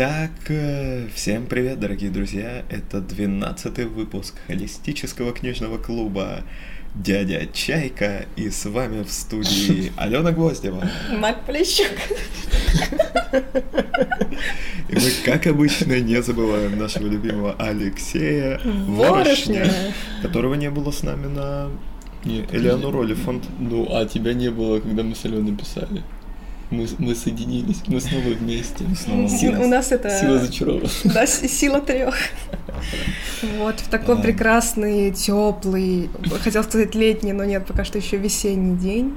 Итак, э, всем привет, дорогие друзья! Это 12 выпуск холистического книжного клуба «Дядя Чайка» и с вами в студии Алена Гвоздева. Марк Полищук. И мы, как обычно, не забываем нашего любимого Алексея Ворошня. Ворошня, которого не было с нами на Элеонору Олифант. Ну, а тебя не было, когда мы с Аленой писали. Мы, мы соединились, мы снова вместе. снова Си- У нас это... Сила зачарована. Да, сила трех. Вот, в такой прекрасный, теплый, хотел сказать летний, но нет, пока что еще весенний день.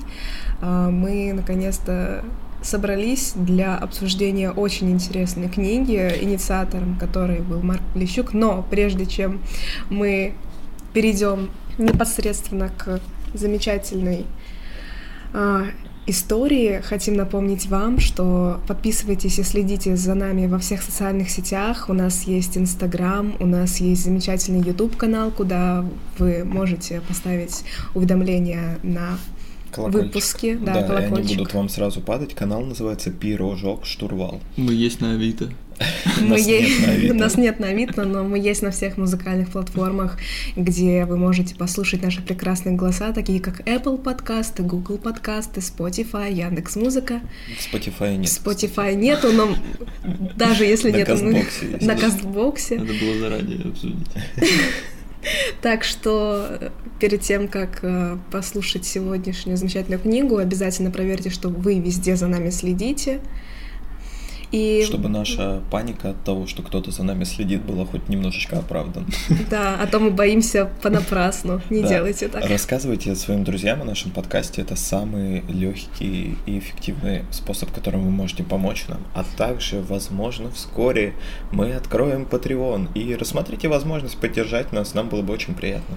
а, Мы наконец-то собрались для обсуждения очень интересной книги, инициатором которой был Марк Полищук. Но прежде чем мы перейдем непосредственно к замечательной а, истории, хотим напомнить вам, что подписывайтесь и следите за нами во всех социальных сетях. У нас есть Инстаграм, у нас есть замечательный YouTube-канал, куда вы можете поставить уведомления на Колокольчик. выпуски. Да, Да, и они колокольчик. будут вам сразу падать. Канал называется «Пирожок Штурвал». Мы есть на Авито. Мы Нас е- нет на Авито. Нас нет на Авито, но мы есть на всех музыкальных платформах, где вы можете послушать наши прекрасные голоса, такие как Apple подкасты, Google подкасты, Spotify, Яндекс Музыка. Spotify нет. Spotify нету, но даже если На нет, на Кастбоксе. Надо было заранее обсудить. Так что э, перед тем, как э, послушать сегодняшнюю замечательную книгу, обязательно проверьте, что вы везде за нами следите. И Чтобы наша паника от того, что кто-то за нами следит, была хоть немножечко оправдана. да, а то мы боимся понапрасну. Не Да. делайте так. Рассказывайте своим друзьям о нашем подкасте. Это самый легкий и эффективный способ, которым вы можете помочь нам. А также, возможно, вскоре мы откроем Patreon. И рассмотрите возможность поддержать нас. Нам было бы очень приятно.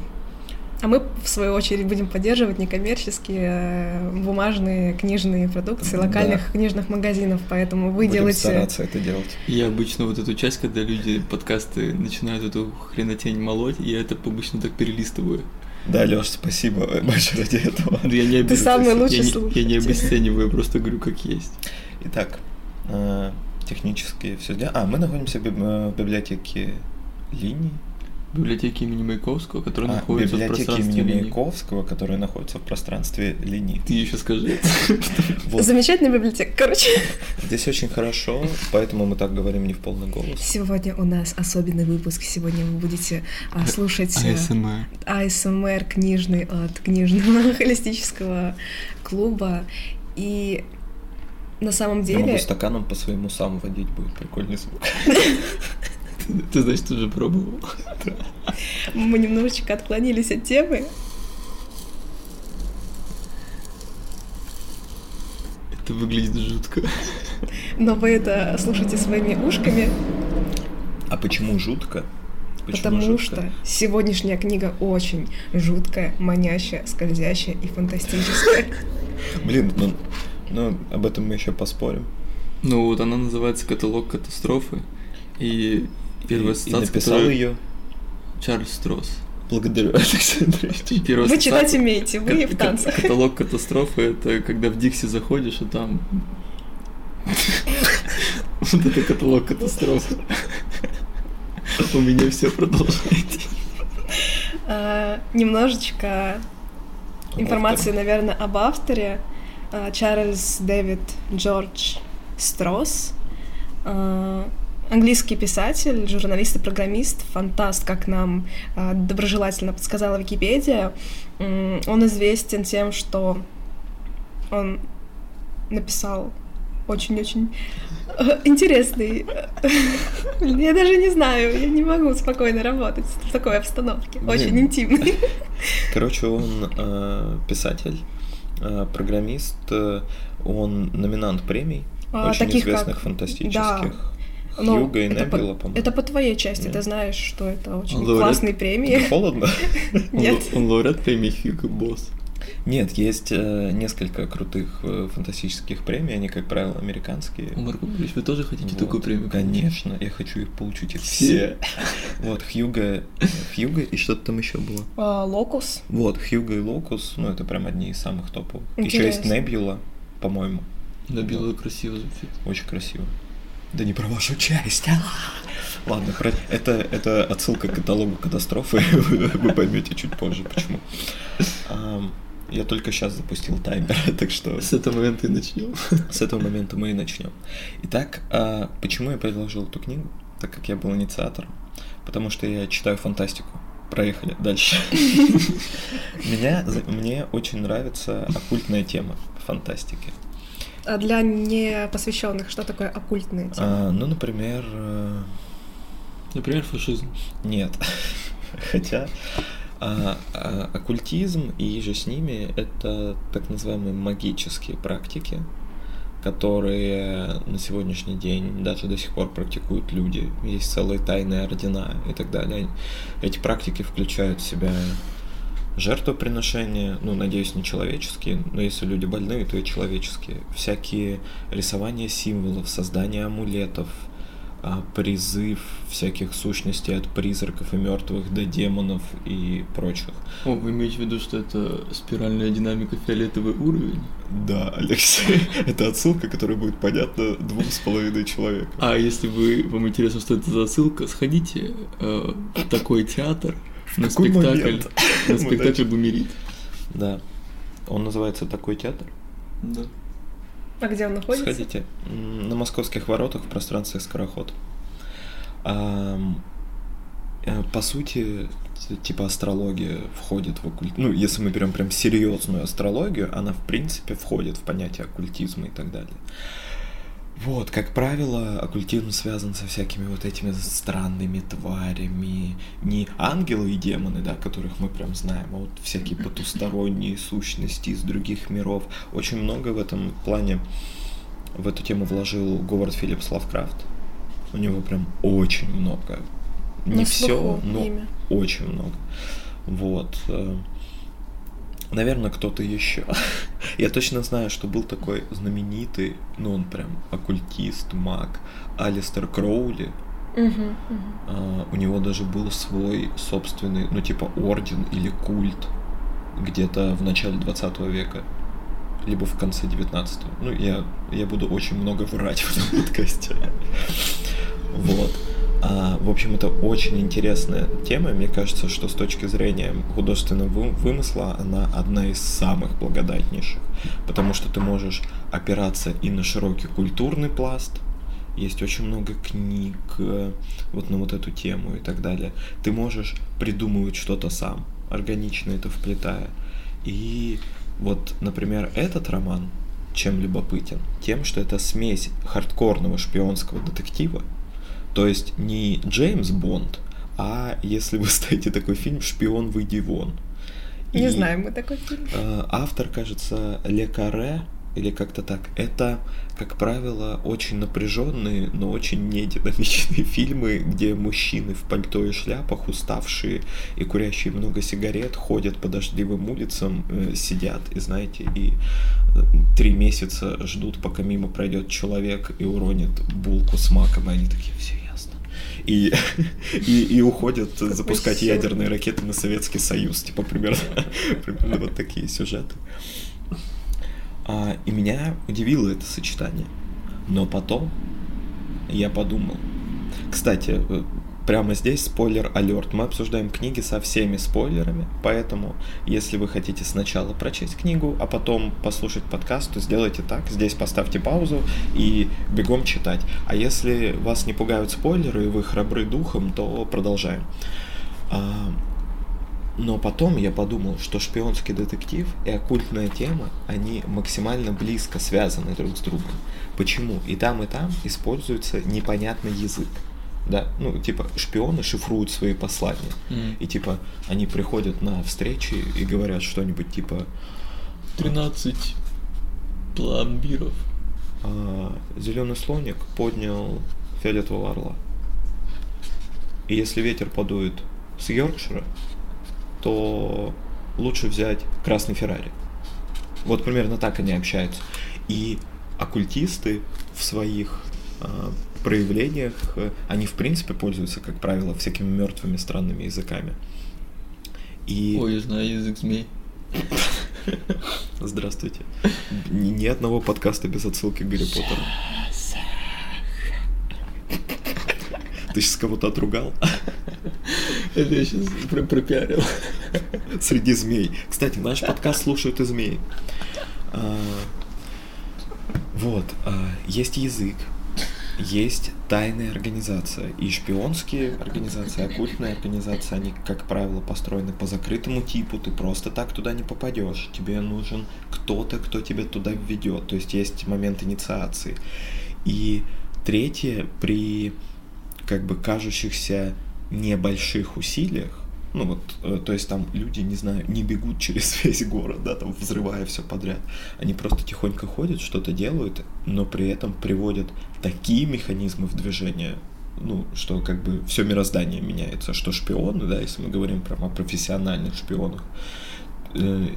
А мы, в свою очередь, будем поддерживать некоммерческие э, бумажные книжные продукции Да. локальных книжных магазинов, поэтому вы Будем делаете... стараться это делать. Я обычно вот эту часть, когда люди подкасты начинают эту хренотень молоть, я это обычно так перелистываю. Да, Леш, спасибо большое ради этого. Я не обид- самый я лучший не- Я не обесцениваю, я просто говорю, как есть. Итак, э, технически все дела. А, мы находимся в э, в библиотеке линий. В библиотеке имени Маяковского, которая А, находится в пространстве имени линий. Маяковского, которая находится в пространстве линий. Ты еще скажи. Замечательная библиотека. Короче, Здесь очень хорошо, поэтому мы так говорим не в полный голос. сегодня у нас особенный выпуск. Сегодня вы будете а, слушать э, АСМР. АСМР книжный от книжного холистического клуба. И на самом Я могу деле... стаканом по своему сам водить, будет прикольный звук. Ты, значит, уже пробовал? Мы немножечко отклонились от темы. Это выглядит жутко. Но вы это слушайте своими ушками, А почему жутко? Почему потому жутко? что сегодняшняя книга очень жуткая, манящая, скользящая и фантастическая. Блин, ну, ну, об этом мы еще поспорим. Ну вот она называется «Каталог катастрофы». И первая и, и цитата, написал которую- ее. Чарльз Стросс. Благодарю, Александрович. Первая Вы цитата- читать умеете, вы Ка- в танцах. Каталог катастрофы это когда в Дикси заходишь, а там. Вот это каталог катастрофы. У меня все продолжайте. А, Немножечко информации, наверное, об авторе. А, Чарльз Дэвид Джордж Стросс. Английский писатель, журналист и программист, фантаст, как нам а, доброжелательно подсказала Википедия. Он известен тем, что он написал очень-очень э, интересный. э, Я даже не знаю, я не могу спокойно работать в такой обстановке. Очень интимный. Короче, он э, писатель, э, программист, э, он номинант премий, А, очень таких известных как- фантастических. Ну, Хьюга и это по- Небила, по-моему. Это по твоей части, Нет. ты знаешь, что это очень Лауреат- классные премии. холодно? Он, Нет. он лауреат премии Хьюго Босс. Нет, есть э, несколько крутых э, фантастических премий, они, как правило, американские. Марко вы тоже хотите Вот, такую премию? Конечно, я хочу их получить их Все. Вот, Хьюга, Хьюга и что-то там еще было. А, Локус. Вот, Хьюга и Локус, ну, это прям одни из самых топовых. Еще есть. Небюла, по-моему. Белое красиво звучит. Очень красиво. Да не про вашу часть. а! Ладно, про- это, это отсылка к каталогу катастрофы. Вы поймете чуть позже, почему. Я только сейчас запустил таймер, так что С этого момента и начнем. с этого момента мы и начнем. Итак, а почему я предложил эту книгу? Так как я был инициатором. Потому что я читаю фантастику. Проехали дальше. Меня, мне очень нравится оккультная тема фантастики. А для непосвященных что такое оккультные темы? А, ну, например, э, Например, фашизм. нет. Хотя а, а, оккультизм и же с ними это так называемые магические практики, которые на сегодняшний день даже до сих пор практикуют люди. Есть целые тайные ордена и так далее. Эти практики включают в себя жертвоприношения, ну, надеюсь, не человеческие, но если люди больные, то и человеческие. Всякие рисования символов, создание амулетов, а, призыв всяких сущностей от призраков и мертвых до демонов и прочих. О, вы имеете в виду, что это спиральная динамика фиолетовый уровень? Да, Алексей, это отсылка, которая будет понятна двум с половиной человекам. А если вы вам интересно, что это за ссылка, сходите э, в такой театр на спектакль, на спектакль. Бумерит. Да. Он называется «Такой театр». Да. А где он находится? Сходите. На московских воротах в пространстве Скороход. Э, По сути, типа астрология входит в оккульт. Ну, если мы берем прям серьезную астрологию, она в принципе входит в понятие оккультизма и так далее. Вот, как правило, оккультизм связан со всякими вот этими странными тварями. Не ангелы и демоны, да, которых мы прям знаем, а вот всякие потусторонние сущности из других миров. Очень много в этом плане в эту тему вложил Говард Филлипс Лавкрафт. У него прям очень много. Не На все, но имя. очень много. Вот. Наверное, кто-то еще. Я точно знаю, что был такой знаменитый, ну он прям оккультист, маг, Алистер Кроули. А, У него даже был свой собственный, ну типа орден или культ где-то в начале 20 века, либо в конце 19 Ну, я, я буду очень много врать в этом подкасте. Вот. А, в общем, это очень интересная тема. Мне кажется, что с точки зрения художественного вы- вымысла она одна из самых благодатнейших. Потому что ты можешь опираться и на широкий культурный пласт, есть очень много книг э, вот на вот эту тему и так далее. Ты можешь придумывать что-то сам, органично это вплетая. И вот, например, этот роман чем любопытен? Тем, что это смесь хардкорного шпионского детектива, то есть не Джеймс Бонд, а если вы ставите такой фильм «Шпион, выйди вон». Не И, знаем мы такой фильм. э, Автор, кажется, Ле Карре, или как-то так. Это, как правило, очень напряженные, но очень нединамичные фильмы, где мужчины в пальто и шляпах, уставшие и курящие много сигарет, ходят по дождливым улицам, э, сидят, и знаете, и э, три месяца ждут, пока мимо пройдет человек и уронит булку с маком, и они такие, все. И, и, и уходят запускать весело. ядерные ракеты на Советский Союз, типа примерно, примерно вот такие сюжеты. А, и меня удивило это сочетание. Но потом я подумал. Кстати, э, прямо здесь спойлер алерт. Мы обсуждаем книги со всеми спойлерами, поэтому если вы хотите сначала прочесть книгу, а потом послушать подкаст, то сделайте так. Здесь поставьте паузу и бегом читать. А если вас не пугают спойлеры и вы храбры духом, то продолжаем. А, но потом я подумал, что шпионский детектив и оккультная тема, они максимально близко связаны друг с другом. Почему? И там, и там используется непонятный язык. Да, ну, типа, шпионы шифруют свои послания. М. И, типа, они приходят на встречи и говорят что-нибудь, типа, 13 пломбиров. зеленый слоник поднял фиолетового орла. И если ветер подует с Йоркшира, то лучше взять красный Феррари. Вот примерно так они общаются. И оккультисты в своих а, проявлениях, э, они в принципе пользуются, как правило, всякими мертвыми странными языками. И Ой, я знаю язык змей. здравствуйте. Ни, ни одного подкаста без отсылки к Гарри Поттеру. Ты сейчас кого-то отругал? Это я сейчас пропиарил. Среди змей. Кстати, наш подкаст слушают и змеи. А, вот, а, есть язык, есть тайная организация. И шпионские организации, оккультные организации, они, как правило, построены по закрытому типу. Ты просто так туда не попадешь. Тебе нужен кто-то, кто тебя туда введет. То есть есть момент инициации. И третье, при как бы кажущихся небольших усилиях, ну вот, э, то есть там люди, не знаю, не бегут через весь город, да, там взрывая все подряд. Они просто тихонько ходят, что-то делают, но при этом приводят такие механизмы в движение, ну, что как бы все мироздание меняется, что шпионы, да, если мы говорим прям о профессиональных шпионах, э,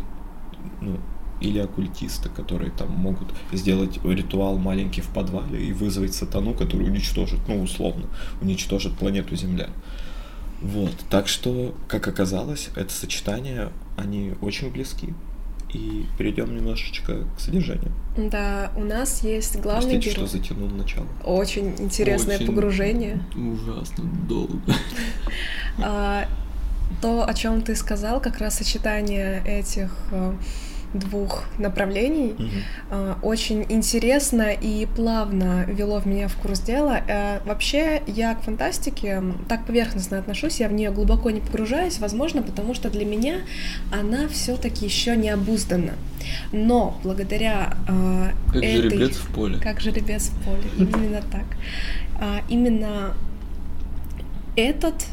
ну, или оккультисты, которые там могут сделать ритуал маленький в подвале и вызвать сатану, который уничтожит, ну, условно, уничтожит планету Земля. Вот, так что, как оказалось, это сочетание, они очень близки. И перейдем немножечко к содержанию. Да, у нас есть главный Простите, герой. что затянул начало. Очень интересное Очень погружение. Ужасно долго. А, то, о чем ты сказал, как раз сочетание этих э, двух направлений а, очень интересно и плавно вело в меня в курс дела. Э, Вообще, я к фантастике так поверхностно отношусь, я в нее глубоко не погружаюсь, возможно, потому что для меня она все-таки еще не обуздана. Но благодаря а, Как этой... жеребец в поле. Как жеребец в поле, именно так. А, именно этот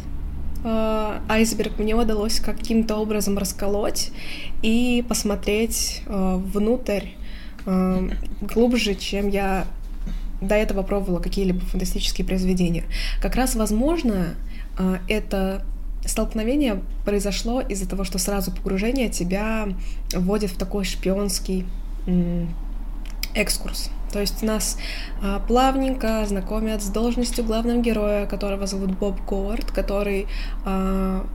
а, айсберг мне удалось каким-то образом расколоть и посмотреть а, внутрь а, глубже, чем я до этого пробовала какие-либо фантастические произведения. Как раз, возможно, это столкновение произошло из-за того, что сразу погружение тебя вводит в такой шпионский экскурс. То есть нас а, плавненько знакомят с должностью главного героя, которого зовут Боб Говард, который а,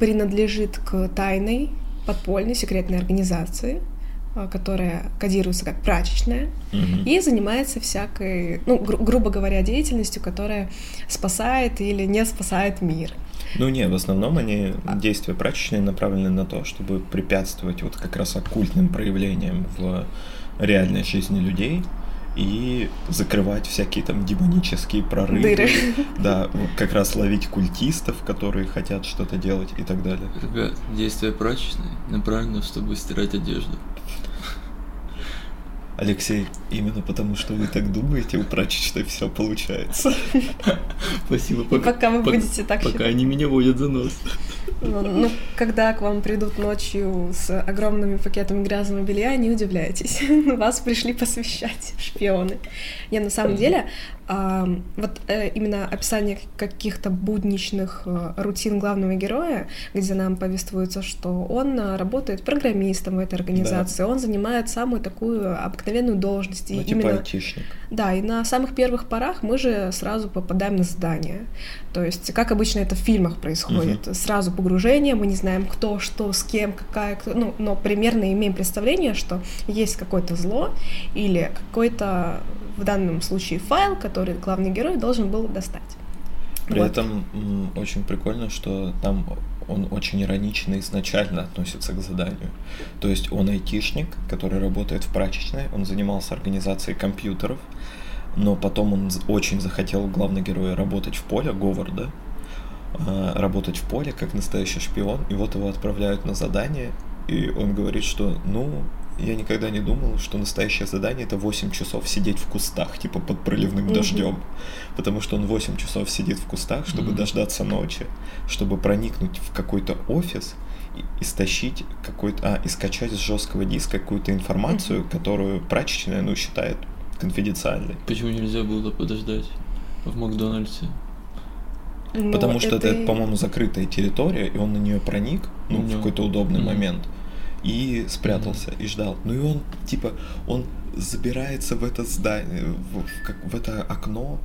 принадлежит к тайной подпольной секретной организации, а, которая кодируется как прачечная, Мгм. и занимается всякой, ну, гру- грубо говоря, деятельностью, которая спасает или не спасает мир. Ну не, в основном они действия прачечные направлены на то, чтобы препятствовать вот как раз оккультным проявлениям в реальной жизни людей и закрывать всякие там демонические прорывы. Дыры. Да, как раз ловить культистов, которые хотят что-то делать и так далее. Ребят, действие прачечной направлено, чтобы стирать одежду. Алексей, именно потому что вы так думаете, у прачечной все получается. Спасибо, пока вы будете так Пока считать. они меня водят за нос. Ну, ну, когда к вам придут ночью с огромными пакетами грязного белья, не удивляйтесь. Вас пришли посвящать шпионы. Не, на самом деле, а, вот э, именно описание каких-то будничных э, рутин главного героя, где нам повествуется, что он э, работает программистом в этой организации, он занимает самую такую обыкновенную должность. И Ну, типа именно- айтишник. да, и на самых первых порах мы же сразу попадаем на задание. То есть, как обычно это в фильмах происходит, сразу погружение, мы не знаем, кто, что, с кем, какая, кто- ну, но примерно имеем представление, что есть какое-то зло или какой-то, в данном случае, файл, который главный герой должен был достать. При Вот. этом очень прикольно, что там он очень иронично изначально относится к заданию. То есть он айтишник, который работает в прачечной, он занимался организацией компьютеров, но потом он очень захотел, главный герой, работать в поле, Говарда, а, работать в поле как настоящий шпион, и вот его отправляют на задание, и он говорит, что, ну, я никогда не думал, что настоящее задание это 8 часов сидеть в кустах, типа под проливным Мгм. дождем. Потому что он 8 часов сидит в кустах, чтобы Мгм. дождаться ночи, чтобы проникнуть в какой-то офис и, и стащить какой-то, а, и скачать с жесткого диска какую-то информацию, которую прачечная, ну, считает конфиденциальной. Почему нельзя было подождать в Макдональдсе? Но Потому что это, и- по-моему, закрытая территория, и он на нее проник, ну, в Ну, какой-то удобный мгм. момент, и спрятался, и ждал. Ну и он, типа, он забирается в это здание, в, в как- в это окно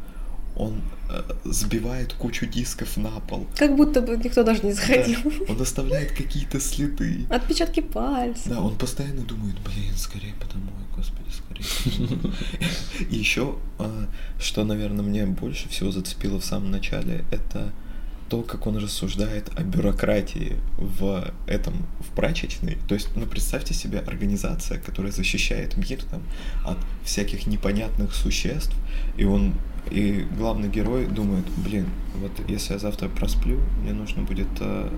он э, сбивает кучу дисков на пол. Как будто бы никто даже не заходил. Да, он оставляет какие-то следы. Отпечатки пальцев. Да, он постоянно думает, блин, скорее домой, господи, скорее. И еще, а, что, наверное, мне больше всего зацепило в самом начале, это то, как он рассуждает о бюрократии в этом, в прачечной. То есть, ну, представьте себе организация, которая защищает мир там, от всяких непонятных существ, и он, и главный герой думает, блин, вот если я завтра просплю, мне нужно будет э,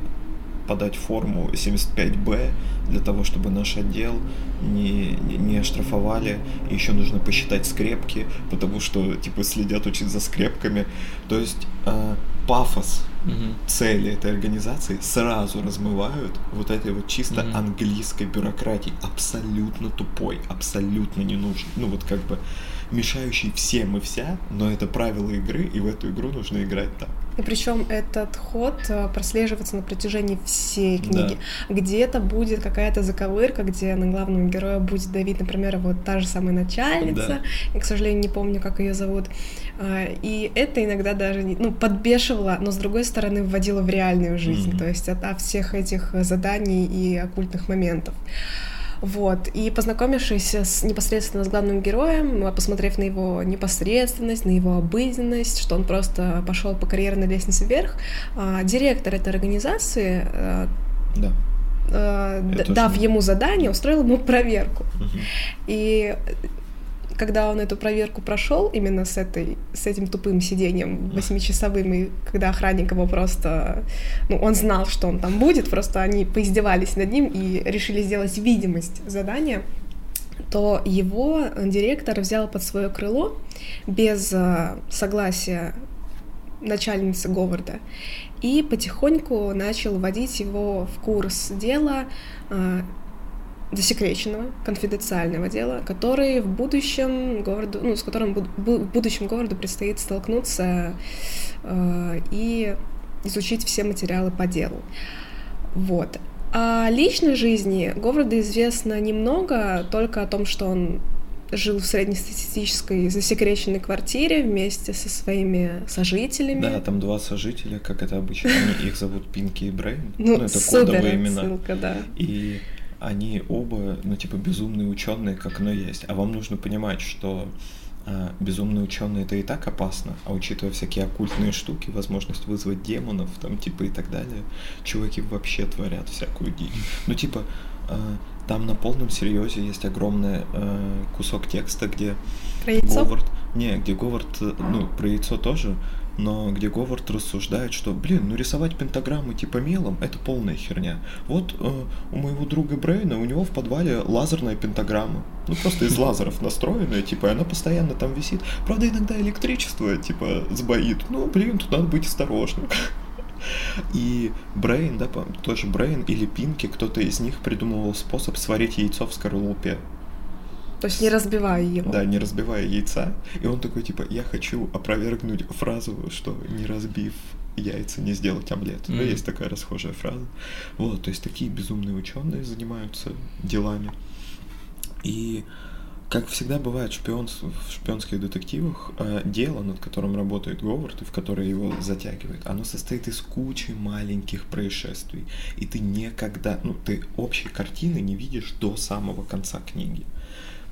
подать форму 75Б для того, чтобы наш отдел не, не, не оштрафовали. И еще нужно посчитать скрепки, потому что типа следят очень за скрепками. То есть э, пафос Мгм. цели этой организации сразу размывают вот этой вот чисто Мгм. английской бюрократии, абсолютно тупой, абсолютно не нужен, ну вот как бы мешающий всем и вся, но это правила игры, и в эту игру нужно играть так. И причем этот ход э, прослеживается на протяжении всей книги. Где-то будет какая-то заковырка, где на главного героя будет давить, например, вот та же самая начальница. Да. Я, к сожалению, не помню, как ее зовут. А, И это иногда даже ну, подбешивало, но с другой стороны вводило в реальную жизнь. Мгм. То есть от, от всех этих заданий и оккультных моментов. Вот, и познакомившись с, непосредственно с главным героем, а, посмотрев на его непосредственность, на его обыденность, что он просто пошел по карьерной лестнице вверх, а, директор этой организации, а, Да. Это дав ему задание, устроил ему проверку. Мгм. И когда он эту проверку прошел, именно с, этой, с этим тупым сидением восьмичасовым, и когда охранник его просто... Ну, он знал, что он там будет, просто они поиздевались над ним и решили сделать видимость задания, то его директор взял под свое крыло без э, согласия начальницы Говарда и потихоньку начал вводить его в курс дела э, засекреченного, конфиденциального дела, который в будущем городу, ну, с которым буд- в будущем городу предстоит столкнуться э, и изучить все материалы по делу. Вот. О личной жизни Говарда известно немного, только о том, что он жил в среднестатистической засекреченной квартире вместе со своими сожителями. Да, там два сожителя, как это обычно, они, их зовут Пинки и Брейн, Ну, это супер кодовые имена. отсылка, да. И они оба, ну, типа, безумные ученые, как оно есть. А вам нужно понимать, что а, безумные ученые это и так опасно, а учитывая всякие оккультные штуки, возможность вызвать демонов, там, типа, и так далее, чуваки вообще творят всякую дичь. Ну, типа, а, там на полном серьезе есть огромный э, кусок текста, где Про яйцо? Говард, не, где Говард, э, ну, про яйцо тоже, но где Говард рассуждает, что, блин, ну рисовать пентаграммы типа мелом, это полная херня. Вот э, у моего друга Брейна, у него в подвале лазерная пентаграмма. Ну, просто из лазеров настроенная, типа, и она постоянно там висит. Правда, иногда электричество, типа, сбоит. Ну, блин, тут надо быть осторожным. И Брейн, да, тоже Брейн или Пинки, кто-то из них придумывал способ сварить яйцо в скорлупе. То есть не разбивая его. Да, не разбивая яйца. И он такой, типа, я хочу опровергнуть фразу, что не разбив яйца, не сделать омлет. Ну, Мгм. есть такая расхожая фраза. Вот, то есть такие безумные ученые занимаются делами. И как всегда бывает в, шпионс- в шпионских детективах, э, дело, над которым работает Говард и в которое его затягивает, оно состоит из кучи маленьких происшествий. И ты никогда, ну, ты общей картины не видишь до самого конца книги.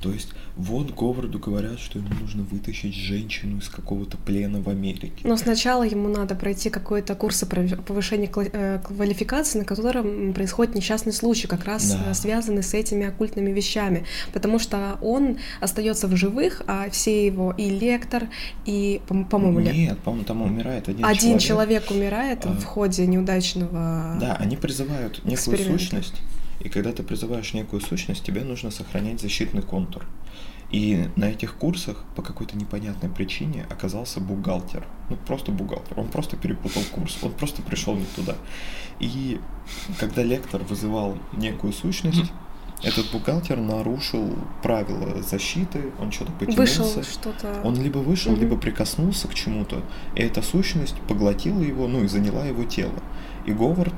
То есть вот Говарду говорят, что ему нужно вытащить женщину из какого-то плена в Америке. Но сначала ему надо пройти какой-то курс повышения э, квалификации, на котором происходит несчастный случай, как раз Да. э, связанный с этими оккультными вещами. Потому что он остается в живых, а все его и лектор, и, по- по-моему, Нет, по-моему, там умирает один, один человек. человек умирает А. в ходе неудачного. Да, они призывают некую сущность, и когда ты призываешь некую сущность, тебе нужно сохранять защитный контур. И на этих курсах по какой-то непонятной причине оказался бухгалтер. Ну, просто бухгалтер. Он просто перепутал курс. Он просто пришел не туда. И когда лектор вызывал некую сущность, этот бухгалтер нарушил правила защиты, он что-то потянулся. Вышел что-то. Он либо вышел, Мгм. либо прикоснулся к чему-то, и эта сущность поглотила его, ну и заняла его тело. И Говард,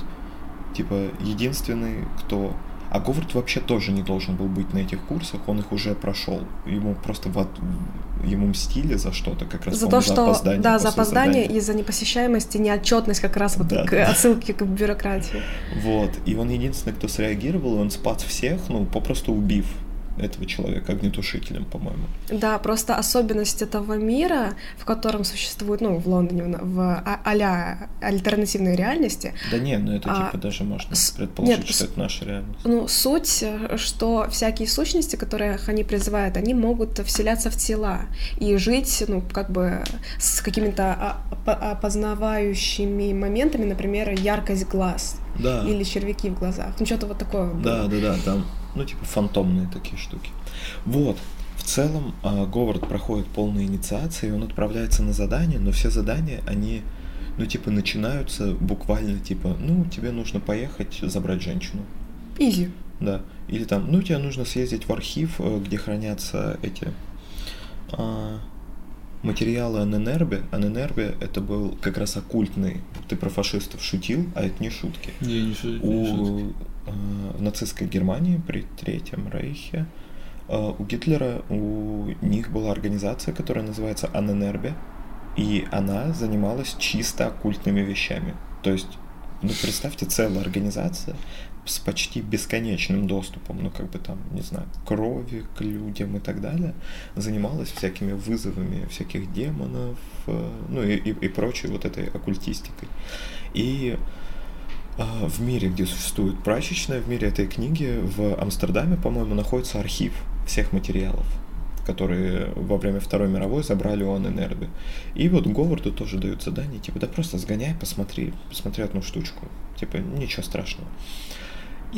типа, единственный, кто... А Говард вообще тоже не должен был быть на этих курсах, он их уже прошел. Ему просто в, ему мстили за что-то, как раз за то, за что опоздание. да, за опоздание задания. и за непосещаемость и неотчетность как раз вот Да, к да. отсылке к бюрократии. Вот. И он единственный, кто среагировал, и он спас всех, ну, попросту убив этого человека огнетушителем, по-моему. Да, просто особенность этого мира, в котором существует, ну, в Лондоне, в а- а-ля альтернативной реальности, Да не, ну это А, типа даже можно с- предположить, нет, что с- это наша реальность. ну, суть, э, что всякие сущности, которых они призывают, они могут вселяться в тела и жить, ну, как бы с какими-то а- опо- опознавающими моментами, например, яркость глаз Да. или червяки в глазах. Ну, что-то вот такое. было. Да, да, да, там, ну, типа фантомные такие штуки. Вот. В целом, а, Говард проходит полные инициации, и он отправляется на задание, но все задания, они, ну, типа, начинаются буквально, типа, ну, тебе нужно поехать забрать женщину. Изи. Да. Или там, ну, тебе нужно съездить в архив, э, где хранятся эти а, материалы Аненербе. Аненербе это был как раз оккультный. Ты про фашистов шутил, а это не шутки. Не, не шу- не шутки. У э, нацистской Германии при Третьем Рейхе э, у Гитлера у них была организация, которая называется Аненербе, и она занималась чисто оккультными вещами. То есть, ну представьте, целая организация с почти бесконечным доступом, ну как бы там, не знаю, крови, к людям и так далее, занималась всякими вызовами всяких демонов, э, ну и, и, и прочей вот этой оккультистикой. И а, в мире, где существует прачечная, в мире этой книги, в Амстердаме, по-моему, находится архив всех материалов, которые во время Второй мировой забрали у Анненербе. И вот Говарду тоже дают задание, типа, да просто сгоняй, посмотри, посмотри одну штучку. Типа, ничего страшного.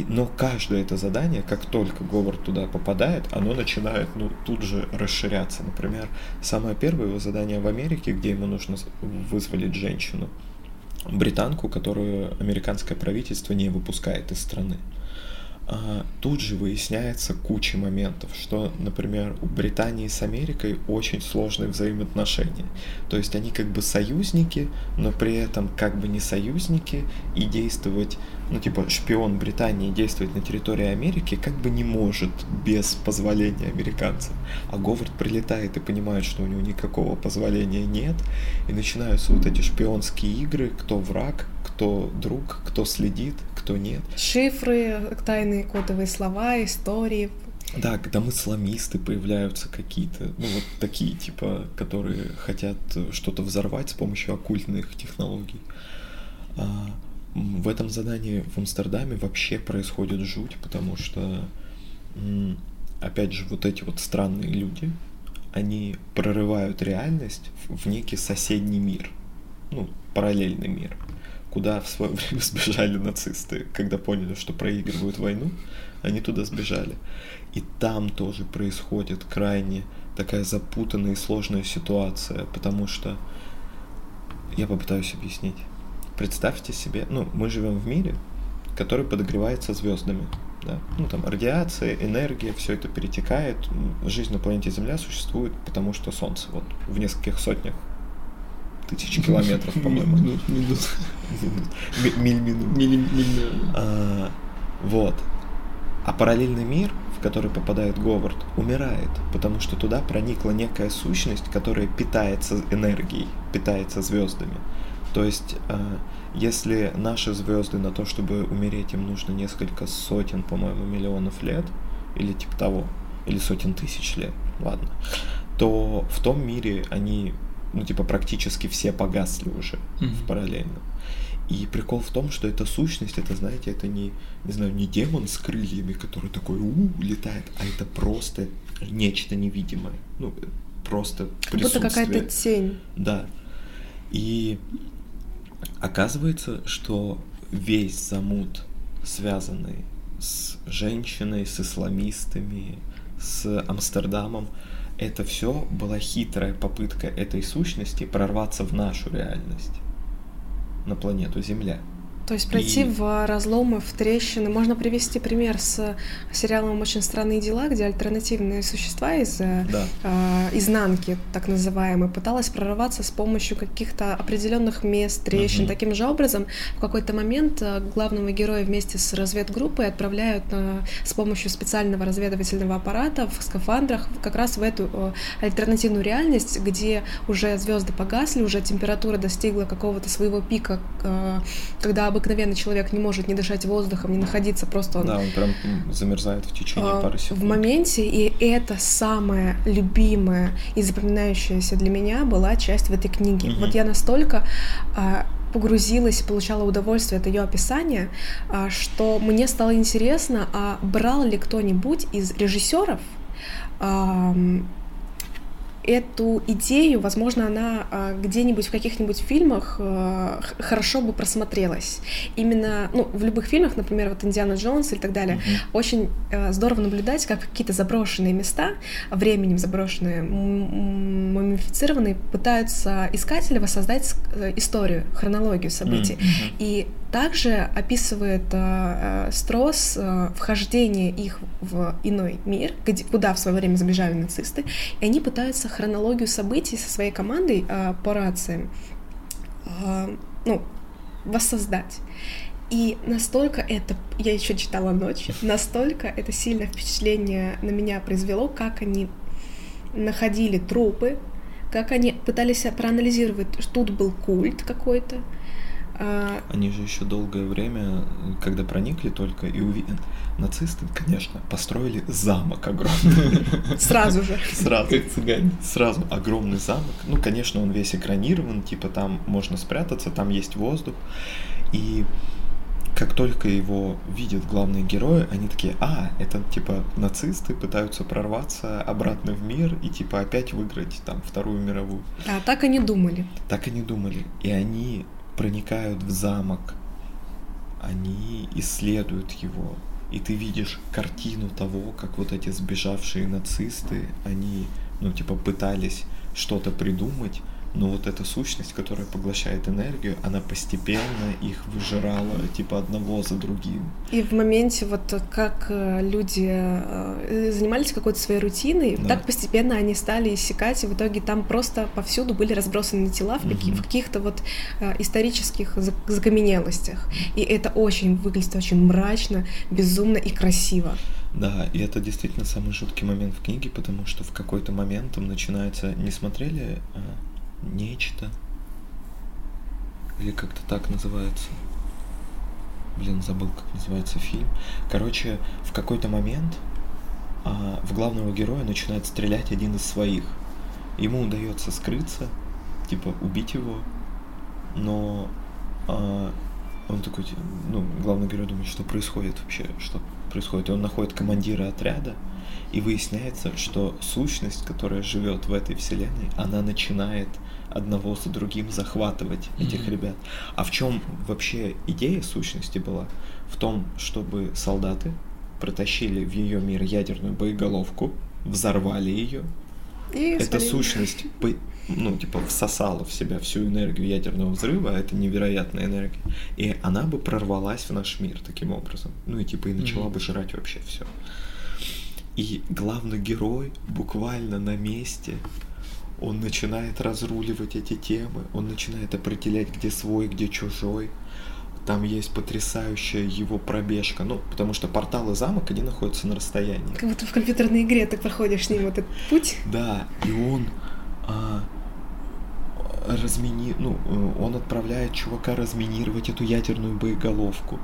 Но каждое это задание, как только Говард туда попадает, оно начинает ну, тут же расширяться. Например, самое первое его задание в Америке, где ему нужно вызволить женщину, британку, которую американское правительство не выпускает из страны. А, Тут же выясняется куча моментов, что, например, у Британии с Америкой очень сложные взаимоотношения. То есть они как бы союзники, но при этом как бы не союзники, и действовать, ну типа шпион Британии действовать на территории Америки как бы не может без позволения американцев. А Говард прилетает и понимает, что у него никакого позволения нет, и начинаются вот эти шпионские игры, кто враг, кто друг, кто следит, кто нет. Шифры, тайные кодовые слова, истории. Да, когда мысломисты появляются какие-то, ну вот такие, типа, которые хотят э, что-то взорвать с помощью оккультных технологий. А, в этом задании в Амстердаме вообще происходит жуть, потому что, опять же, вот эти вот странные люди, они прорывают реальность в некий соседний мир, ну, параллельный мир, куда в свое время сбежали нацисты, когда поняли, что проигрывают войну, они туда сбежали. И там тоже происходит крайне такая запутанная и сложная ситуация, потому что я попытаюсь объяснить. Представьте себе, ну, мы живем в мире, который подогревается звездами. Да? Ну, там радиация, энергия, все это перетекает. Жизнь на планете Земля существует, потому что Солнце вот в нескольких сотнях тысяч километров, по-моему. Минут, минут. Ми- Миль минут. А, вот. А параллельный мир, в который попадает Говард, умирает, потому что туда проникла некая сущность, которая питается энергией, питается звездами. То есть, а, если наши звезды на то, чтобы умереть, им нужно несколько сотен, по-моему, миллионов лет, или типа того, или сотен тысяч лет, ладно, то в том мире они, ну, типа, практически все погасли уже Мгм. в параллельном. И прикол в том, что эта сущность, это, знаете, это не, не знаю, не демон с крыльями, который такой у летает, а это просто нечто невидимое. Ну, просто Как будто какая-то тень. Да. И оказывается, что весь замут, связанный с женщиной, с исламистами, с Амстердамом, это все была хитрая попытка этой сущности прорваться в нашу реальность, на планету Земля. То есть пройти И- в разломы, в трещины. Можно привести пример с сериалом «Очень странные дела», где альтернативные существа из э, Да. э, изнанки, так называемой, пыталась прорваться с помощью каких-то определенных мест, трещин. Мгм. Таким же образом, в какой-то момент э, главного героя вместе с разведгруппой отправляют э, с помощью специального разведывательного аппарата в скафандрах как раз в эту э, альтернативную реальность, где уже звезды погасли, уже температура достигла какого-то своего пика, э, когда обыкновенный человек не может не дышать воздухом, не находиться просто он Да, он прям замерзает в течение а, пары секунд. в моменте, и это самая любимая и запоминающаяся для меня была часть в этой книге. Мгм. Вот я настолько а, погрузилась и получала удовольствие от ее описания, а, что мне стало интересно, а брал ли кто-нибудь из режиссеров эту идею, возможно, она а, где-нибудь в каких-нибудь фильмах х- хорошо бы просмотрелась. Именно, ну, в любых фильмах, например, вот Индиана Джонс и так далее, Мгм. очень э, здорово наблюдать, как какие-то заброшенные места, временем заброшенные, мумифицированные, пытаются искатели воссоздать э, историю, хронологию событий. Мгм. И также описывает э, э, Строс э, вхождение их в иной мир, где, куда в свое время забежали нацисты, и они пытаются хронологию событий со своей командой э, по рациям э, ну, воссоздать. И настолько это, я еще читала ночь, настолько это сильное впечатление на меня произвело, как они находили трупы, как они пытались проанализировать, что тут был культ какой-то. А, Они же еще долгое время, когда проникли только и увидели... Нацисты, конечно, построили замок огромный. Сразу же. Сразу. Как цыгане. Сразу огромный замок. Ну, конечно, он весь экранирован, типа там можно спрятаться, там есть воздух. И как только его видят главные герои, они такие, а, это типа нацисты пытаются прорваться обратно в мир и типа опять выиграть там Вторую мировую. А так они думали. Так они думали. И они проникают в замок, они исследуют его, и ты видишь картину того, как вот эти сбежавшие нацисты, они, ну, типа, пытались что-то придумать, но вот эта сущность, которая поглощает энергию, она постепенно их выжирала, типа, одного за другим. И в моменте вот как э, люди э, занимались какой-то своей рутиной, Да. так постепенно они стали иссякать, и в итоге там просто повсюду были разбросаны тела в, Мгм. в каких-то вот э, исторических зак- закаменелостях. И это очень выглядит очень мрачно, безумно и красиво. Да, и это действительно самый жуткий момент в книге, потому что в какой-то момент там начинается... Не смотрели «Нечто»? Или как-то так называется? Блин, забыл, как называется фильм. Короче, в какой-то момент а, в главного героя начинает стрелять один из своих. Ему удается скрыться, типа убить его, но а, он такой, ти- ну, главный герой думает, что происходит вообще, что происходит. И он находит командира отряда, и выясняется, что сущность, которая живет в этой вселенной, она начинает одного за другим захватывать этих Мгм. ребят. А в чем вообще идея сущности была? В том, чтобы солдаты протащили в ее мир ядерную боеголовку, взорвали ее, И эта свалили. сущность, ну, типа, всосала в себя всю энергию ядерного взрыва, а это невероятная энергия, и она бы прорвалась в наш мир таким образом. Ну и типа и начала Мгм. бы жрать вообще все. И главный герой буквально на месте, он начинает разруливать эти темы, он начинает определять, где свой, где чужой. Там есть потрясающая его пробежка, ну, потому что портал и замок, они находятся на расстоянии. Как будто в компьютерной игре ты проходишь с ним вот этот путь. Да, и он а, размини... ну, он отправляет чувака разминировать эту ядерную боеголовку.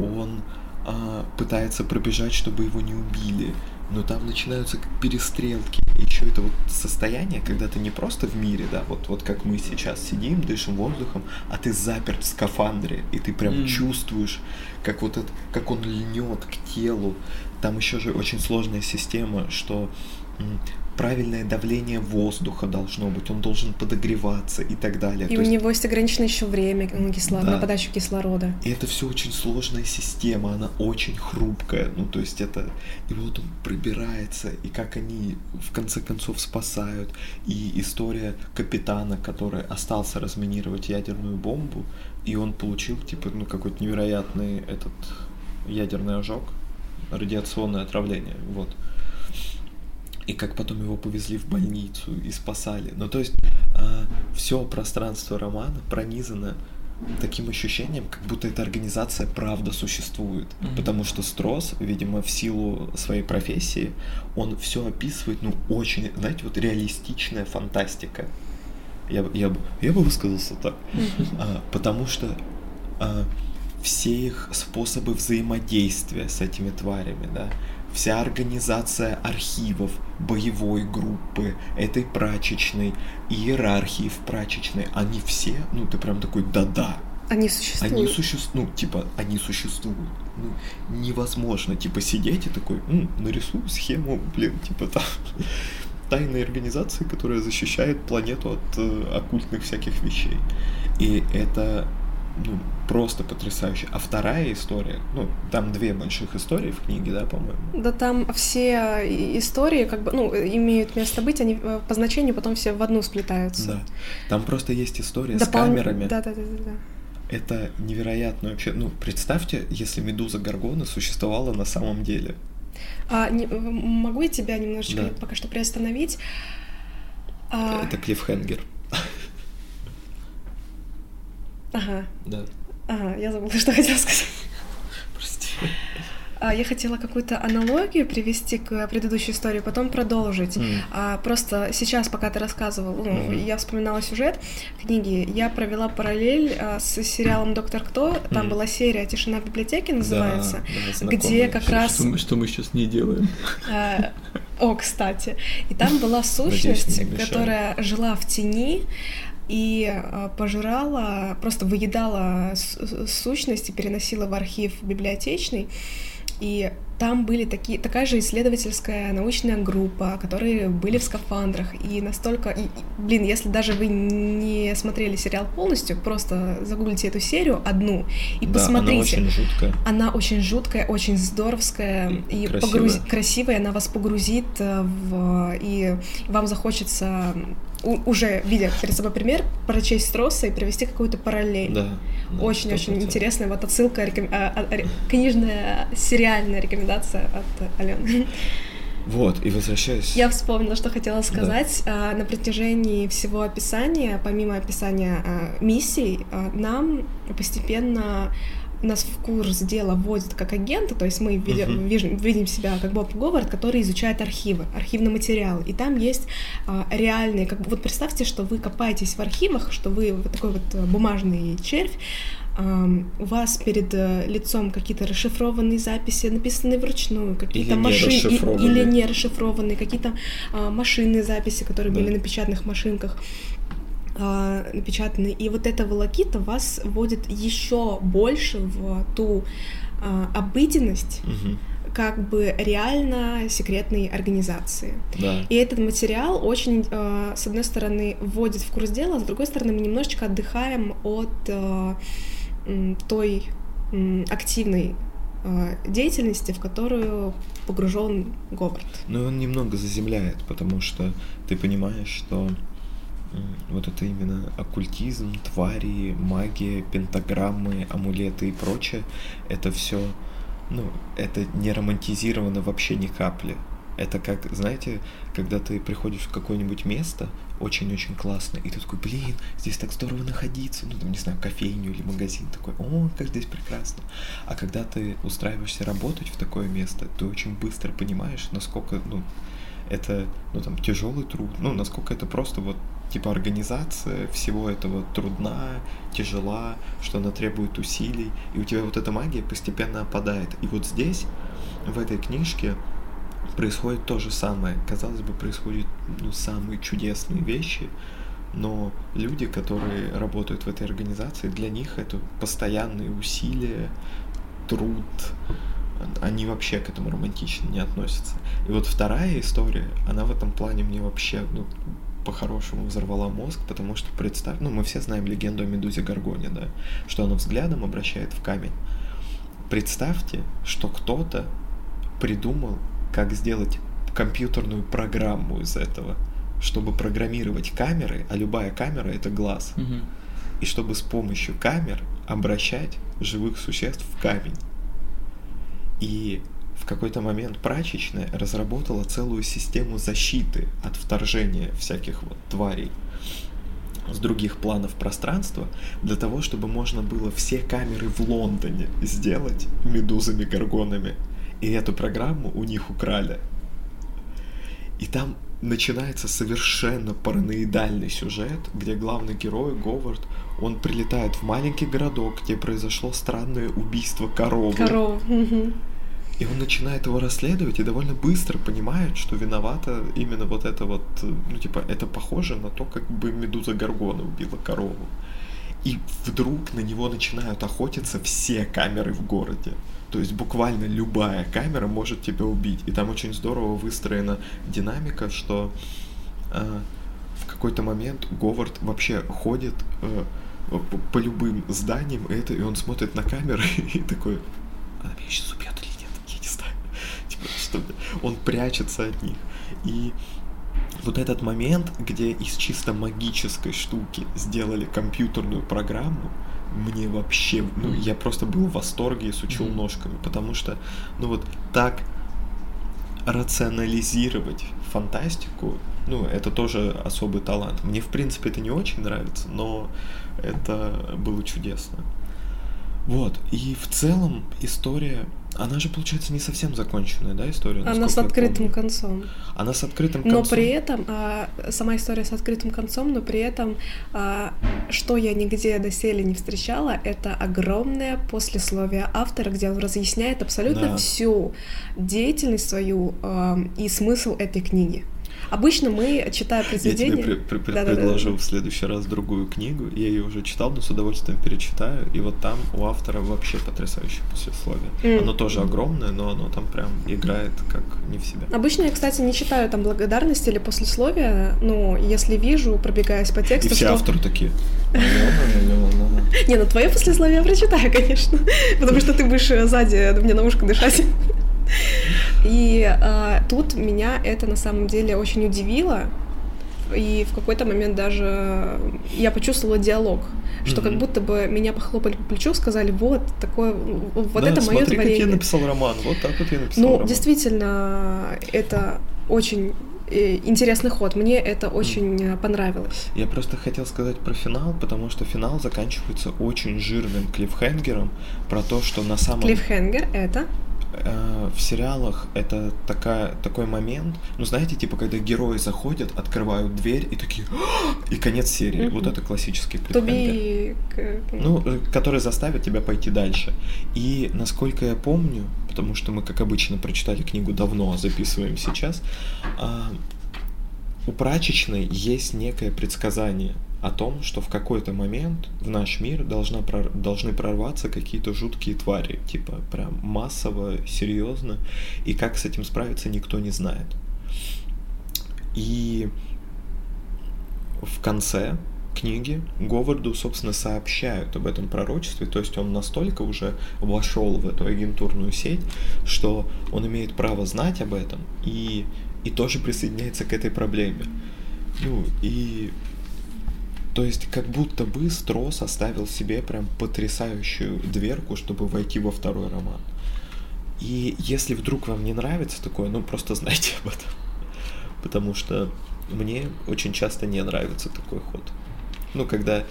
Он а, пытается пробежать, чтобы его не убили. Но там начинаются перестрелки. Еще это вот состояние, когда ты не просто в мире, да, вот, вот как мы сейчас сидим, дышим воздухом, а ты заперт в скафандре, и ты прям Мгм. чувствуешь, как вот это, как он льнет к телу. Там еще же очень сложная система, что правильное давление воздуха должно быть, он должен подогреваться и так далее. И То у есть- него есть ограничено еще время на, кисло- Да. на подачу кислорода. И это все очень сложная система, она очень хрупкая. Ну, то есть это... И вот он пробирается, и как они в конце концов спасают. И история капитана, который остался разминировать ядерную бомбу, и он получил, типа, ну, какой-то невероятный этот ядерный ожог, радиационное отравление, вот. И как потом его повезли в больницу и спасали. Ну, то есть все пространство романа пронизано таким ощущением, как будто эта организация правда существует. Мгм. Потому что Строс, видимо, в силу своей профессии, он все описывает, ну, очень, знаете, вот реалистичная фантастика. Я, бы- я, я бы высказался так. А, потому что а, все их способы взаимодействия с этими тварями, да, вся организация архивов, боевой группы, этой прачечной, иерархии в прачечной, они все, ну ты прям такой, да-да, Они существуют. они существуют, ну, типа, они существуют. Ну, невозможно, типа, сидеть и такой, «М, нарисую схему, блин, типа, там, тайной организации, которая защищает планету от э, оккультных всяких вещей. И это, ну, просто потрясающе. А вторая история, ну, там две больших истории в книге, да, по-моему? Да там все и- истории, как бы, ну, имеют место быть, они э, по значению потом все в одну сплетаются. Да. Там просто есть история с Допол- камерами. Да, да, да, да, да. Это невероятно вообще. Ну, представьте, если Медуза Гаргона существовала на самом деле. А, не- м- могу я тебя немножечко Да. пока что приостановить? А, Это клиффхенгер. Ага, Да. Ага, я забыла, что хотела сказать. Прости. А, Я хотела какую-то аналогию привести к предыдущей истории, потом продолжить. М. А, просто сейчас, пока ты рассказывал, ну, Мгм. я вспоминала сюжет книги, я провела параллель а, с сериалом Доктор Кто. Там Мгм. была серия Тишина в библиотеке называется. Да, да, где как Что- раз- Что, мы, что мы сейчас не делаем? А, О, кстати. И там была сущность, которая жила в тени и а, пожирала, просто выедала с- с- сущность и переносила в архив библиотечный. И там были такие, такая же исследовательская научная группа, которые были в скафандрах. И настолько... и- блин, если даже вы не смотрели сериал полностью, просто загуглите эту серию одну и Да, посмотрите. Она очень жуткая. Она очень жуткая, очень здоровская И и красивая. погруз- красивая, она вас погрузит э, в и вам захочется уже видя перед собой пример прочесть Стросса и привести какую-то параллель. Да. да, Очень-очень 100%. интересная вот отсылка, реком- а, а, книжная сериальная рекомендация от Алены. Вот, и возвращаясь... Я вспомнила, что хотела сказать. А, На протяжении всего описания, помимо описания а, миссий, а, нам постепенно нас в курс дела вводят как агента, то есть мы види- Мгм. вижу- видим себя как Боб Говард, который изучает архивы, архивный материал, и там есть а, реальные, как бы, вот представьте, что вы копаетесь в архивах, что вы вот такой вот э, бумажный червь, у вас перед э, лицом какие-то расшифрованные записи, написанные вручную, какие-то машины или не расшифрованные, какие-то а, машинные записи, которые Да. были на печатных машинках а, напечатаны. И вот эта волокита вас вводит еще больше в ту а, обыденность, Мгм. как бы реально секретной организации. Да. И этот материал очень, с одной стороны, вводит в курс дела, а с другой стороны, мы немножечко отдыхаем от той активной э, деятельности, в которую погружен Говард. Ну, он немного заземляет, потому что ты понимаешь, что вот это именно оккультизм, твари, магия, пентаграммы, амулеты и прочее, это все, ну, это не романтизировано вообще ни капли. Это как, знаете, когда ты приходишь в какое-нибудь место, очень-очень классно, и ты такой, блин, здесь так здорово находиться, ну, там, не знаю, кофейню или магазин, такой, о, как здесь прекрасно. А когда ты устраиваешься работать в такое место, ты очень быстро понимаешь, насколько, ну, это, ну, там, тяжелый труд, ну, насколько это просто вот, типа, организация всего этого трудна, тяжела, что она требует усилий, и у тебя вот эта магия постепенно опадает. И вот здесь, в этой книжке, происходит то же самое. Казалось бы, происходят ну, самые чудесные вещи, но люди, которые работают в этой организации, для них это постоянные усилия, труд, они вообще к этому романтично не относятся. И вот вторая история, она в этом плане мне вообще, ну, по-хорошему взорвала мозг, потому что представь, ну, мы все знаем легенду о Медузе Гаргоне, да, что она взглядом обращает в камень. Представьте, что кто-то придумал, как сделать компьютерную программу из этого, чтобы программировать камеры, а любая камера это глаз, Угу. и чтобы с помощью камер обращать живых существ в камень. И в какой-то момент прачечная разработала целую систему защиты от вторжения всяких вот тварей с других планов пространства для того, чтобы можно было все камеры в Лондоне сделать медузами-горгонами. И эту программу у них украли. И там начинается совершенно параноидальный сюжет, где главный герой Говард, он прилетает в маленький городок, где произошло странное убийство коровы. Корова. Мгм. И он начинает его расследовать и довольно быстро понимает, что виновата именно вот это вот, ну типа, это похоже на то, как бы Медуза Гаргона убила корову. И вдруг на него начинают охотиться все камеры в городе. То есть буквально любая камера может тебя убить. И там очень здорово выстроена динамика, что э, в какой-то момент Говард вообще ходит э, по, по любым зданиям, и, это, и он смотрит на камеры и такой, она меня сейчас убьет или нет, я не знаю. Типа, что он прячется от них. И вот этот момент, где из чисто магической штуки сделали компьютерную программу, мне вообще, ну, я просто был в восторге и сучил Мгм. ножками, потому что, ну, вот так рационализировать фантастику, ну, это тоже особый талант. Мне, в принципе, это не очень нравится, но это было чудесно. Вот, и в целом история, она же, получается, не совсем законченная, да, история? Она с открытым концом. Она с открытым Но концом. при этом а, сама история с открытым концом, но при этом а, что я нигде доселе не встречала, это огромное послесловие автора, где он разъясняет абсолютно Да. всю деятельность свою а, и смысл этой книги. Обычно мы, читая Я произведение... тебе при- при- Да-да-да. предложу в следующий раз другую книгу. Я ее уже читал, но с удовольствием перечитаю. И вот там у автора вообще потрясающее послесловие. М. Оно тоже огромное, но оно там прям играет как не в себя. Обычно я, кстати, не читаю там благодарности или послесловия, но если вижу, пробегаясь по И тексту, все что... авторы такие. Не, ну твое послесловие я прочитаю, конечно, потому что ты будешь э, сзади мне на ушко дышать. И а, тут меня это на самом деле очень удивило, и в какой-то момент даже я почувствовала диалог, что как Мгм. будто бы меня похлопали по плечу, сказали, вот такое, вот Да, это мое смотри, как я творение. написал роман. Вот так вот я написал Ну, роман. действительно, это очень э, интересный ход. Мне это очень э, понравилось. Я просто хотел сказать про финал, потому что финал заканчивается очень жирным клиффхенгером про то, что на самом Клиффхенгер это Э, в сериалах это такая, такой момент, ну знаете, типа когда герои заходят, открывают дверь и такие, «А!» и конец серии. Мгм. Вот это классический клиффхенгер. К- Ну, э, который заставит тебя пойти дальше. И насколько я помню, потому что мы, как обычно, прочитали книгу давно, а записываем сейчас, а, у прачечной есть некое предсказание о том, что в какой-то момент в наш мир должна должны прорваться какие-то жуткие твари, типа прям массово, серьезно, и как с этим справиться никто не знает. И в конце книги Говарду, собственно, сообщают об этом пророчестве, то есть он настолько уже вошел в эту агентурную сеть, что он имеет право знать об этом и, и тоже присоединяется к этой проблеме. Ну, и то есть как будто бы Строс оставил себе прям потрясающую дверку, чтобы войти во второй роман. И если вдруг вам не нравится такое, ну просто знайте об этом. Потому что мне очень часто не нравится такой ход. Ну, когда э,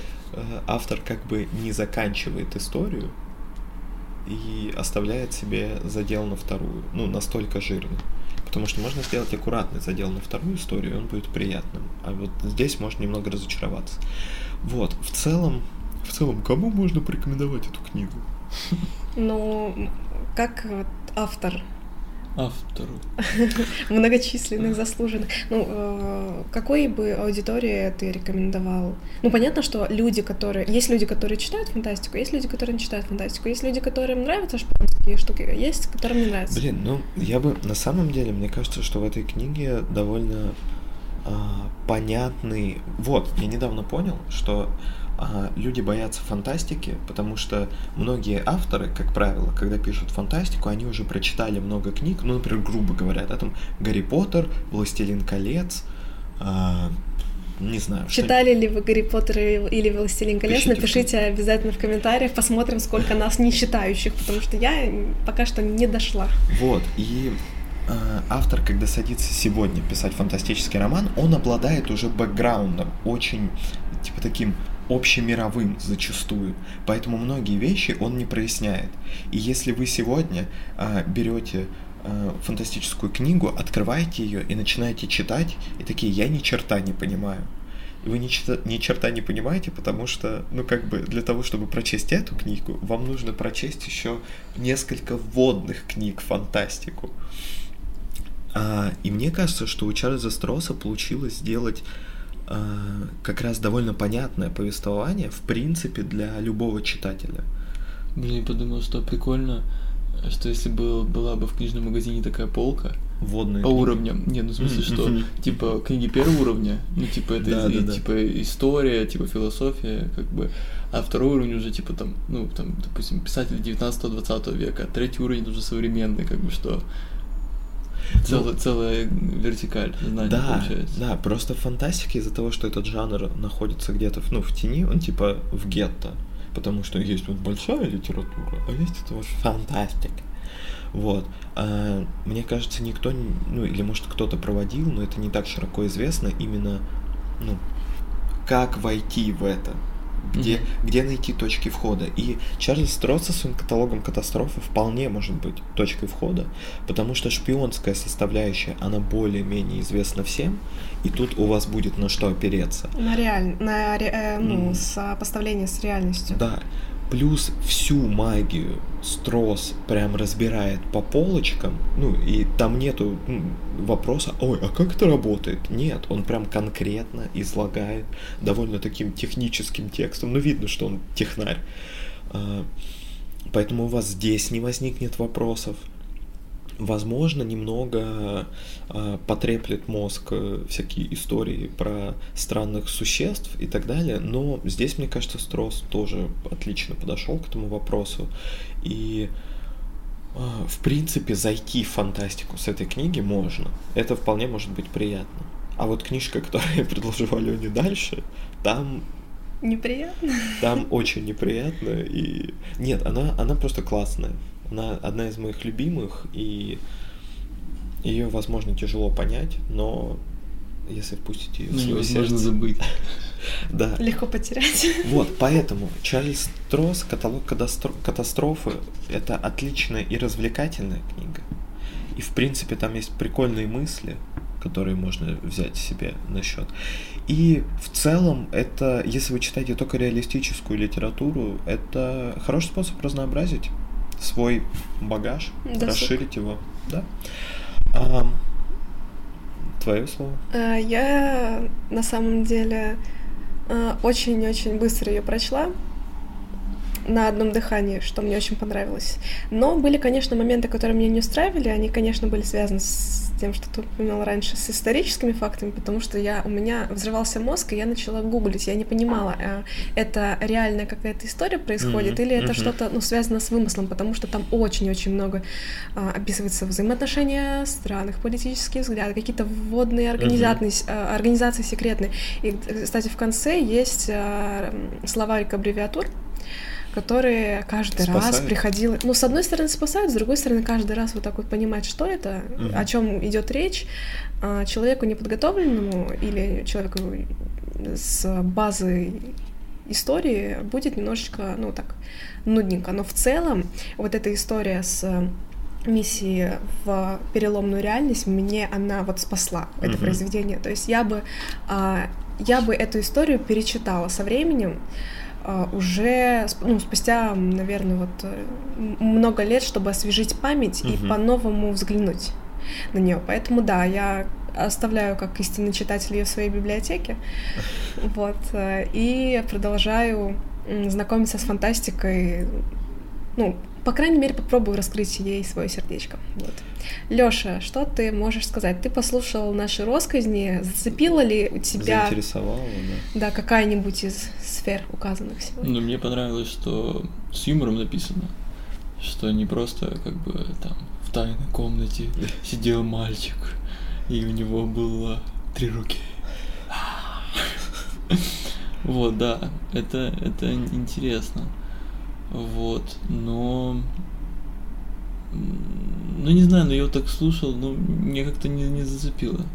автор как бы не заканчивает историю и оставляет себе задел на вторую, ну, настолько жирный. Потому что можно сделать аккуратный задел на вторую историю, и он будет приятным. А вот здесь можно немного разочароваться. Вот, в целом, в целом, кому можно порекомендовать эту книгу? Ну, как автор Автору. многочисленных заслуженных. Ну, э, какой бы аудитории ты рекомендовал? Ну, понятно, что люди, которые... Есть люди, которые читают фантастику, есть люди, которые не читают фантастику, есть люди, которым нравится шпионский такие штуки есть, которые мне нравятся. Блин, ну я бы на самом деле, мне кажется, что в этой книге довольно а, понятный. Вот, я недавно понял, что люди боятся фантастики, потому что многие авторы, как правило, когда пишут фантастику, они уже прочитали много книг, ну, например, грубо говоря, да, там Гарри Поттер, Властелин колец, а, не знаю. Читали что... ли вы Гарри Поттер или Властелин колец? Пишите Напишите обязательно в комментариях, посмотрим, сколько нас не читающих, потому что я пока что не дошла. Вот, и э, автор, когда садится сегодня писать фантастический роман, он обладает уже бэкграундом, очень, типа, таким общемировым зачастую. Поэтому многие вещи он не проясняет. И если вы сегодня э, берете э, фантастическую книгу, открываете ее и начинаете читать, и такие, я ни черта не понимаю. И вы ни, ни черта не понимаете, потому что, ну, как бы, для того, чтобы прочесть эту книгу, вам нужно прочесть еще несколько вводных книг фантастику. А, и мне кажется, что у Чарльза Стросса получилось сделать а, как раз довольно понятное повествование, в принципе, для любого читателя. Блин, подумал, что прикольно, что если был, была бы в книжном магазине такая полка, Водные по книги. уровням. Не, ну в смысле, что типа книги первого уровня, ну типа это да, и, да, типа да. история, типа философия, как бы, а второй уровень уже типа там, ну там, допустим, писатель 19-20 века, а третий уровень уже современный, как бы что Целая, ну, целая вертикаль знания да, получается. Да, просто в фантастике из-за того, что этот жанр находится где-то ну, в тени, он типа в гетто. Потому что есть вот большая литература, а есть это вот фантастика. Вот. А, мне кажется, никто, ну или может кто-то проводил, но это не так широко известно, именно, ну, как войти в это где, mm-hmm. где найти точки входа. И Чарльз Строт со своим каталогом катастрофы вполне может быть точкой входа, потому что шпионская составляющая, она более-менее известна всем, и тут у вас будет на что опереться. На реаль... на ре... э, ну, mm. сопоставление с реальностью. Да. Плюс всю магию Строс прям разбирает по полочкам, ну и там нету вопроса, ой, а как это работает? Нет, он прям конкретно излагает довольно таким техническим текстом, ну видно, что он технарь. А, поэтому у вас здесь не возникнет вопросов возможно, немного э, потреплет мозг э, всякие истории про странных существ и так далее, но здесь, мне кажется, Строс тоже отлично подошел к этому вопросу. И э, в принципе, зайти в фантастику с этой книги можно. Это вполне может быть приятно. А вот книжка, которую я предложу Алене дальше, там Неприятно. Там очень неприятно. И. Нет, она, она просто классная. Она одна из моих любимых, и ее, возможно, тяжело понять, но если впустить ее в свое сердце... забыть. Да. Легко потерять. Вот, поэтому Чарльз Тросс, каталог катастрофы, это отличная и развлекательная книга. И, в принципе, там есть прикольные мысли, которые можно взять себе на счет. И в целом, это, если вы читаете только реалистическую литературу, это хороший способ разнообразить свой багаж, Досуг. расширить его, да. А, твое слово? А, я на самом деле а, очень-очень быстро ее прочла на одном дыхании, что мне очень понравилось. Но были, конечно, моменты, которые меня не устраивали. Они, конечно, были связаны с тем, что ты упоминал раньше, с историческими фактами, потому что я, у меня взрывался мозг, и я начала гуглить. Я не понимала, э, это реальная какая-то история происходит, mm-hmm. или это mm-hmm. что-то ну, связано с вымыслом, потому что там очень-очень много а, описывается взаимоотношения стран, их политические взгляды, какие-то вводные организации, mm-hmm. организации секретные. И, кстати, в конце есть а, словарик аббревиатур, которые каждый спасают. раз приходил, ну, с одной стороны спасают, с другой стороны каждый раз вот так вот понимать, что это, угу. о чем идет речь, а человеку неподготовленному или человеку с базы истории будет немножечко, ну, так, нудненько. Но в целом вот эта история с миссии в переломную реальность мне она вот спасла это mm произведение. То есть я бы а, я бы эту историю перечитала со временем, уже ну, спустя, наверное, вот э, много лет, чтобы освежить память угу. и по-новому взглянуть на нее. Поэтому да, я оставляю как истинный читатель ее в своей библиотеке, вот, э, и продолжаю знакомиться с фантастикой, ну, по крайней мере, попробую раскрыть ей свое сердечко. Вот. Лёша, что ты можешь сказать? Ты послушал наши россказни, зацепила ли у тебя... Заинтересовала, да. Да, какая-нибудь из сфер указанных сегодня? Ну, мне понравилось, что с юмором написано, что не просто как бы там в тайной комнате сидел мальчик, и у него было три руки. Вот, да, это, это интересно. Вот, но... Ну, не знаю, но я вот так слушал, но мне как-то не, не зацепило.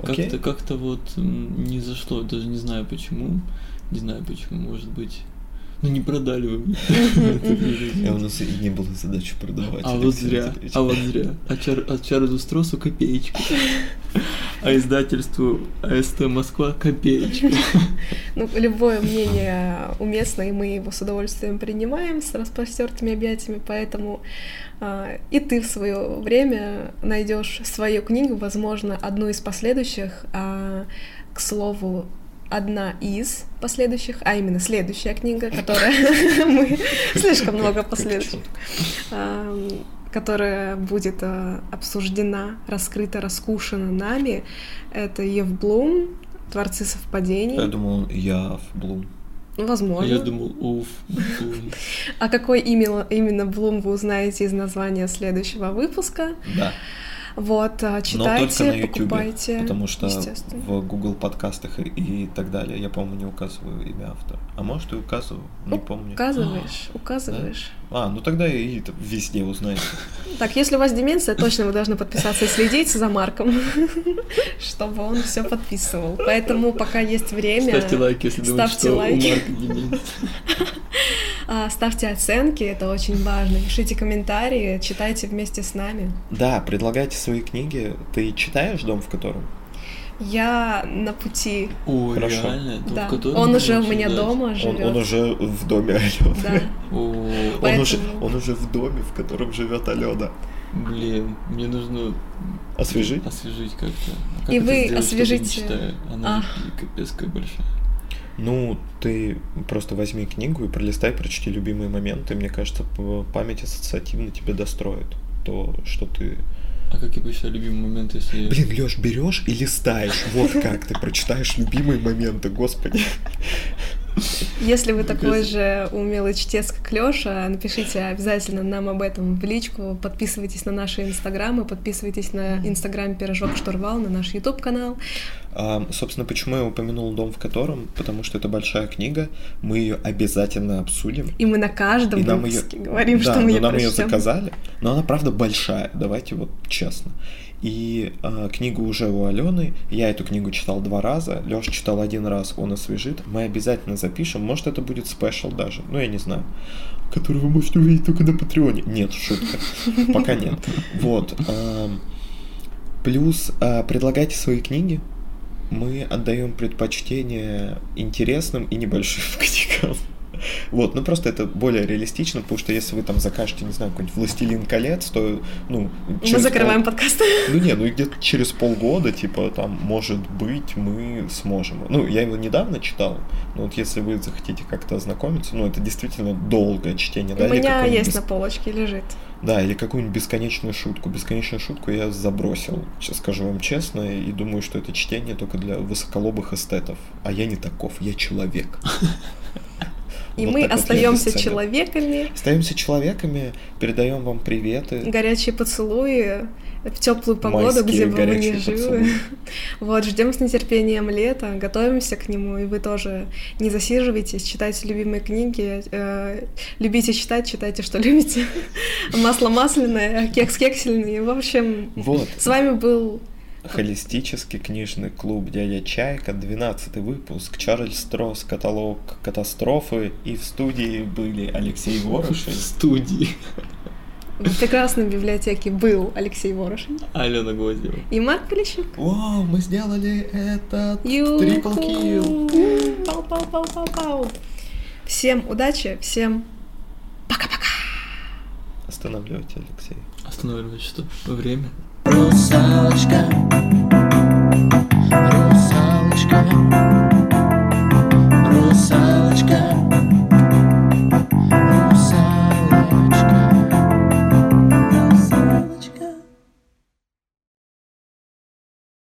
Okay. Как-то, как-то вот не зашло, даже не знаю почему. Не знаю почему, может быть. Ну не продали вы мне. А у нас и не было задачи продавать. А вот зря, а вот зря. А, Чар, а Чарльзу Стросу копеечку. А издательству АСТ Москва копеечка. Ну, любое мнение уместно, и мы его с удовольствием принимаем с распростертыми объятиями, поэтому а, и ты в свое время найдешь свою книгу, возможно, одну из последующих. А, к слову, одна из последующих, а именно следующая книга, которая мы слишком много последующих, которая будет а, обсуждена, раскрыта, раскушена нами, это Ев Блум, Творцы совпадений. Я думал, Яв Блум. Возможно. Я думал, уф. А какой именно, именно Блум вы узнаете из названия следующего выпуска. Да. Вот, а, читайте, Но только на YouTube, покупайте. Потому что в Google подкастах и, и так далее я, по-моему, не указываю имя автора. А может и указываю, не помню. Указываешь, указываешь. Да? А, ну тогда и везде узнаете. Так, если у вас деменция, точно вы должны подписаться и следить за Марком, чтобы он все подписывал. Поэтому пока есть время... Ставьте лайк, если думаете, что лайки. у Марка деменция. А, ставьте оценки, это очень важно. Пишите комментарии, читайте вместе с нами. Да, предлагайте свои книги. Ты читаешь «Дом в котором»? Я на пути. Ой, Хорошо. реально? Дом, да. В он уже у меня дома живет. Он, он уже в доме Алены. Да. Он, Поэтому... уже, он уже в доме, в котором живет Алена. Блин, мне нужно освежить, освежить как-то. А как И вы сделать, освежите. Она а. капец как большая. Ну, ты просто возьми книгу и пролистай, прочти любимые моменты. Мне кажется, память ассоциативно тебе достроит то, что ты а какие еще любимые моменты, если... Блин, Лёш, берешь и листаешь. Вот как ты прочитаешь любимые моменты, господи. Если вы такой же умелый чтец, как Лёша, напишите обязательно нам об этом в личку, подписывайтесь на наши инстаграмы, подписывайтесь на инстаграм Пирожок Штурвал, на наш YouTube канал. А, собственно, почему я упомянул дом в котором? Потому что это большая книга, мы ее обязательно обсудим. И мы на каждом и выпуске говорим, да, что мы ее нам ее заказали, но она правда большая, давайте вот честно. И э, книгу уже у Алены. Я эту книгу читал два раза. Леша читал один раз, он освежит. Мы обязательно запишем. Может, это будет спешл даже. Ну, я не знаю. Который вы можете увидеть только на Патреоне. Нет, шутка. Пока нет. Вот. Плюс а, предлагайте свои книги. Мы отдаем предпочтение интересным и небольшим книгам. Вот, ну просто это более реалистично, потому что если вы там закажете, не знаю, какой-нибудь «Властелин колец», то, ну... Мы закрываем пол... подкаст. Ну не, ну и где-то через полгода, типа, там, может быть, мы сможем. Ну, я его недавно читал, но вот если вы захотите как-то ознакомиться, ну, это действительно долгое чтение, да? У меня есть бес... на полочке, лежит. Да, или какую-нибудь бесконечную шутку. Бесконечную шутку я забросил, сейчас скажу вам честно, и думаю, что это чтение только для высоколобых эстетов. А я не таков, я человек. И вот мы остаемся человеками. Остаемся человеками, передаем вам приветы. Горячие поцелуи в теплую погоду, Майские где бы вы ни жили. Вот, ждем с нетерпением лета, готовимся к нему, и вы тоже не засиживайтесь, читайте любимые книги, э, любите читать, читайте, что любите. Масло масляное, кекс кексельный. В общем, вот. с вами был Холистический книжный клуб «Дядя Чайка», 12 выпуск, Чарльз Строс, каталог катастрофы, и в студии были Алексей Ворошин. В студии. В прекрасной библиотеке был Алексей Ворошин. Алена Гвоздева. И Марк Полищук. Вау, мы сделали этот трипл килл. Пау-пау-пау-пау-пау. Всем удачи, всем пока-пока. Останавливайте, Алексей. Останавливать что? Время? Rusáčka, rusáčka, rusáčka.